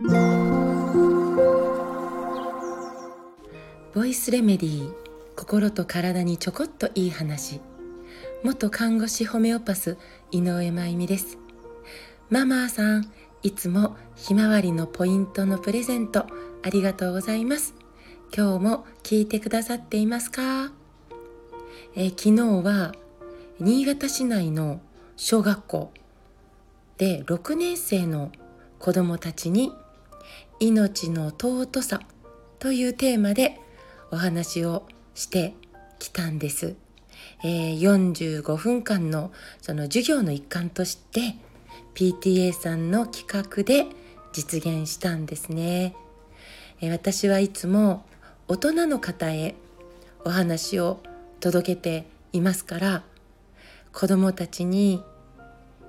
ボイスレメディー心と体にちょこっといい話。元看護師ホメオパス井上真由美です。ママさんいつもひまわりのポイントのプレゼントありがとうございます。今日も聞いてくださっていますか、え、昨日は新潟市内の小学校で6年生の子どもたちに命の尊さというテーマでお話をしてきたんです。えー、45分間のその授業の一環として PTA さんの企画で実現したんですね。えー、私はいつも大人の方へお話を届けていますから子どもたちに、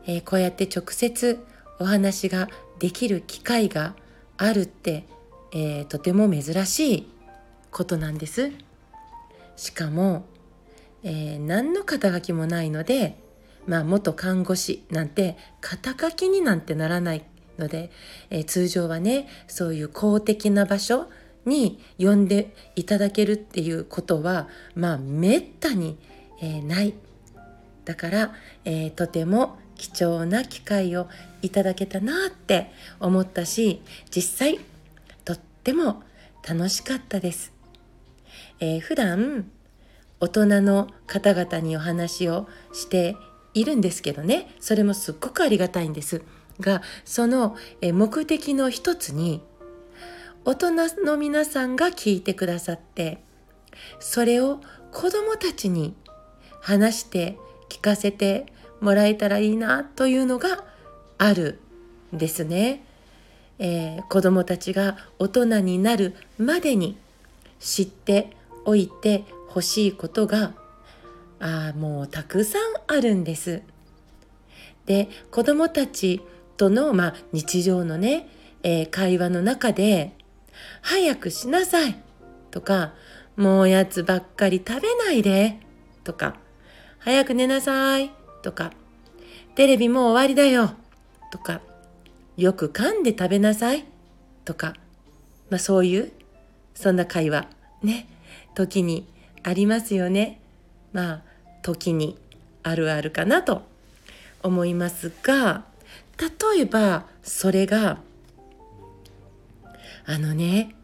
えー、こうやって直接お話ができる機会があるって、えー、とても珍しいことなんです。しかも、えー、何の肩書きもないので、まあ、元看護師なんて肩書きになんてならないので、えー、通常はねそういう公的な場所に呼んでいただけるっていうことはまあめったに、えー、ないだから、えー、とても貴重な機会をいただけたなって思ったし実際とっても楽しかったです。えー、普段大人の方々にお話をしているんですけどねそれもすっごくありがたいんですがその目的の一つに大人の皆さんが聞いてくださってそれを子どもたちに話して聞かせてもらえたらいいなというのがあるんですね。えー、子どもたちが大人になるまでに知っておいてほしいことがあもうたくさんあるんです。で子どもたちとの、まあ、日常のね、えー、会話の中で「早くしなさい」とか「もうおやつばっかり食べないで」とか「早く寝なさい」とか「テレビもう終わりだよ」とか「よく噛んで食べなさい」とか、まあ、そういうそんな会話ね時にありますよね。まあ時にあるあるかなと思いますが例えばそれがあのね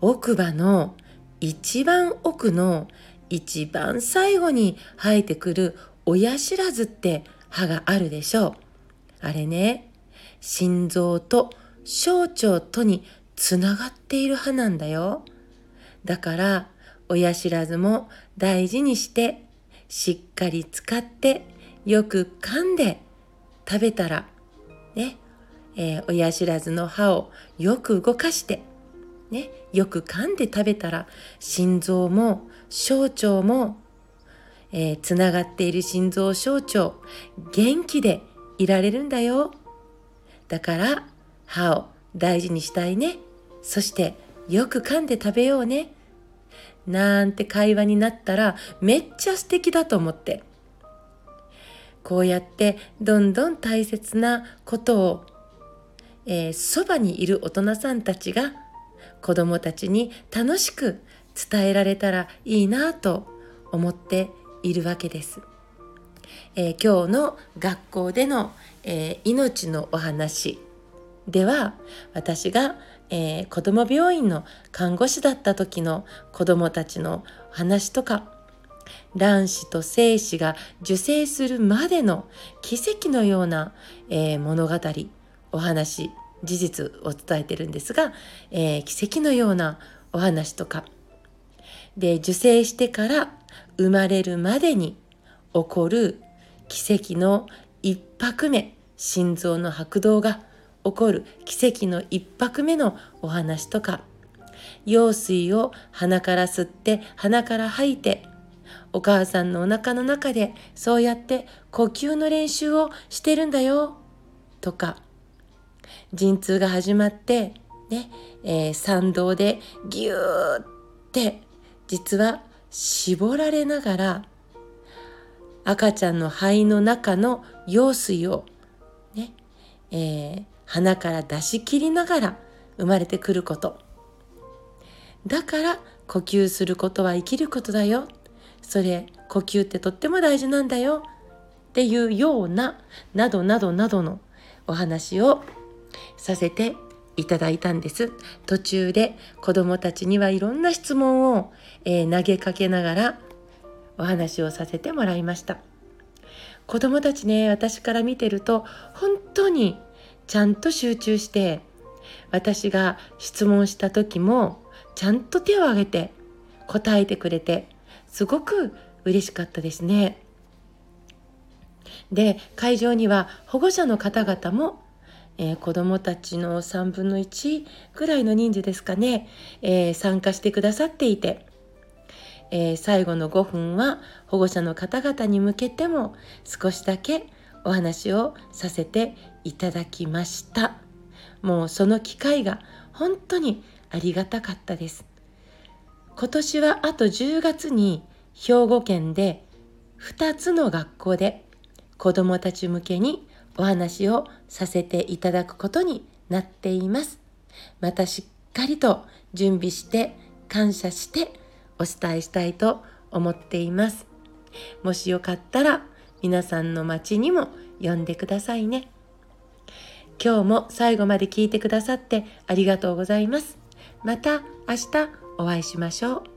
奥歯の一番奥の一番最後に生えてくる親知らずって歯があるでしょう。あれね心臓と小腸とにつながっている歯なんだよ。だから親知らずも大事にしてしっかり使ってよく噛んで食べたらね、えー、親知らずの歯をよく動かしてね、よく噛んで食べたら心臓も小腸も、えー、つながっている心臓小腸元気でいられるんだよ。だから歯を大事にしたいね。そしてよく噛んで食べようね。なんて会話になったらめっちゃ素敵だと思って。こうやってどんどん大切なことをえー、そばにいる大人さんたちが子供たちに楽しく伝えられたらいいなと思っているわけです。えー、今日の学校での、えー、命のお話では私がえー、子ども病院の看護師だった時の子どもたちの話とか卵子と精子が受精するまでの奇跡のような、えー、物語お話事実を伝えてるんですが、えー、奇跡のようなお話とかで受精してから生まれるまでに起こる奇跡の一拍目心臓の拍動が起こる奇跡の一拍目のお話とか羊水を鼻から吸って鼻から吐いてお母さんのお腹の中でそうやって呼吸の練習をしてるんだよとか陣痛が始まってね、えー、参道でギューって実は絞られながら赤ちゃんの肺の中の羊水をね、えー、鼻から出し切りながら生まれてくること。だから呼吸することは生きることだよ。それ呼吸ってとっても大事なんだよ。っていうようななどなどなどのお話をさせていただいたんです途中で子どもたちにはいろんな質問を、えー、投げかけながらお話をさせてもらいました子どもたちね私から見てると本当にちゃんと集中して私が質問した時もちゃんと手を挙げて答えてくれてすごく嬉しかったですね。で会場には保護者の方々も、えー、子どもたちの3分の1ぐらいの人数ですかね、えー、参加してくださっていて、えー、最後の5分は保護者の方々に向けても少しだけお話をさせていただきました。もうその機会が本当にありがたかったです。今年はあと10月に兵庫県で2つの学校で子どもたち向けにお話をさせていただくことになっています。またしっかりと準備して感謝してお伝えしたいと思っています。もしよかったら皆さんの町にも呼んでくださいね。今日も最後まで聞いてくださってありがとうございます。また明日お会いしましょう。